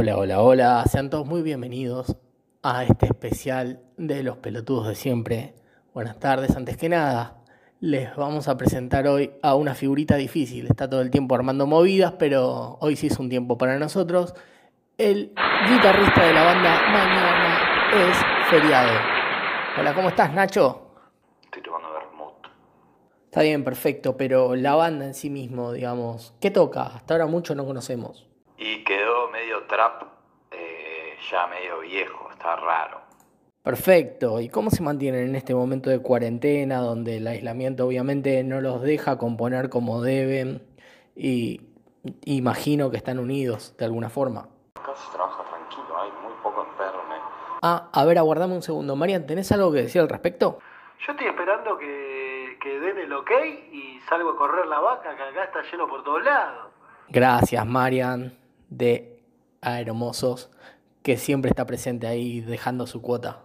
Hola, hola, hola, sean todos muy bienvenidos a este especial de los pelotudos de siempre. Buenas tardes, antes que nada, les vamos a presentar hoy a una figurita difícil. Está todo el tiempo armando movidas, pero hoy sí es un tiempo para nosotros. El guitarrista de la banda Mañana es feriado. Hola, ¿cómo estás, Nacho? Estoy tomando vermut. Está bien, perfecto, pero la banda en sí mismo, digamos, ¿qué toca? Hasta ahora mucho no conocemos. Trap, eh, ya medio viejo, está raro. Perfecto. ¿Y cómo se mantienen en este momento de cuarentena, donde el aislamiento obviamente no los deja componer como deben? Y imagino que están unidos de alguna forma. Acá se trabaja tranquilo, hay muy poco enfermo. Ah, a ver, aguardame un segundo. Marian, ¿tenés algo que decir al respecto? Yo estoy esperando que, que den el ok y salgo a correr la vaca, que acá está lleno por todos lados. Gracias, Marian, de Aeromosos, que siempre está presente ahí dejando su cuota.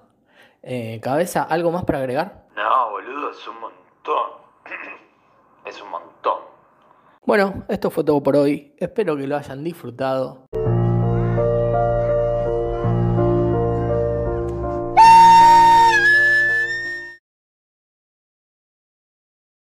Eh, Cabeza, ¿algo más para agregar? No, boludo, es un montón. es un montón. Bueno, esto fue todo por hoy. Espero que lo hayan disfrutado.